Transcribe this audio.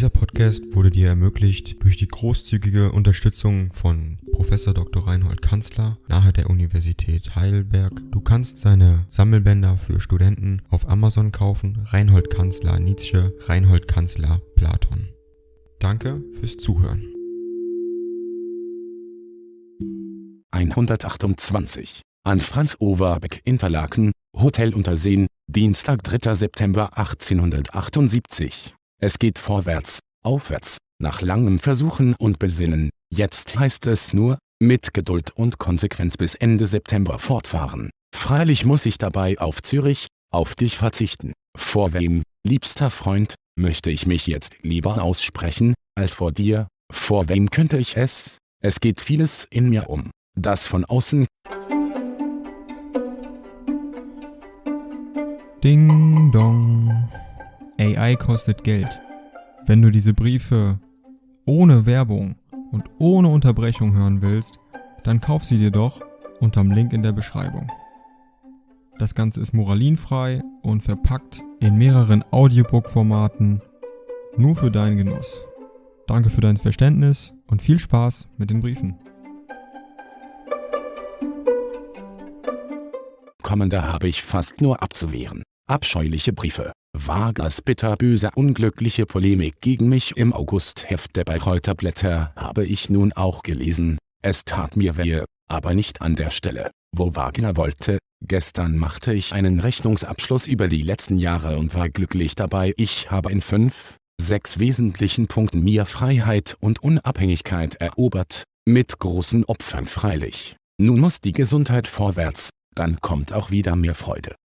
Dieser Podcast wurde dir ermöglicht durch die großzügige Unterstützung von Professor Dr. Reinhold Kanzler nahe der Universität Heidelberg. Du kannst seine Sammelbänder für Studenten auf Amazon kaufen. Reinhold Kanzler Nietzsche, Reinhold Kanzler Platon. Danke fürs Zuhören. 128 an Franz Overbeck Interlaken, Hotel Unterseen, Dienstag 3. September 1878. Es geht vorwärts, aufwärts, nach langem Versuchen und Besinnen, jetzt heißt es nur, mit Geduld und Konsequenz bis Ende September fortfahren. Freilich muss ich dabei auf Zürich, auf dich verzichten. Vor wem, liebster Freund, möchte ich mich jetzt lieber aussprechen, als vor dir, vor wem könnte ich es? Es geht vieles in mir um, das von außen Ding dong. AI kostet Geld. Wenn du diese Briefe ohne Werbung und ohne Unterbrechung hören willst, dann kauf sie dir doch unterm Link in der Beschreibung. Das Ganze ist moralinfrei und verpackt in mehreren Audiobook-Formaten nur für deinen Genuss. Danke für dein Verständnis und viel Spaß mit den Briefen. Kommende habe ich fast nur abzuwehren. Abscheuliche Briefe. Vargas bitterböse unglückliche Polemik gegen mich im Augustheft der Bayreuther Blätter habe ich nun auch gelesen. Es tat mir weh, aber nicht an der Stelle, wo Wagner wollte. Gestern machte ich einen Rechnungsabschluss über die letzten Jahre und war glücklich dabei. Ich habe in fünf, sechs wesentlichen Punkten mir Freiheit und Unabhängigkeit erobert, mit großen Opfern freilich. Nun muss die Gesundheit vorwärts, dann kommt auch wieder mehr Freude.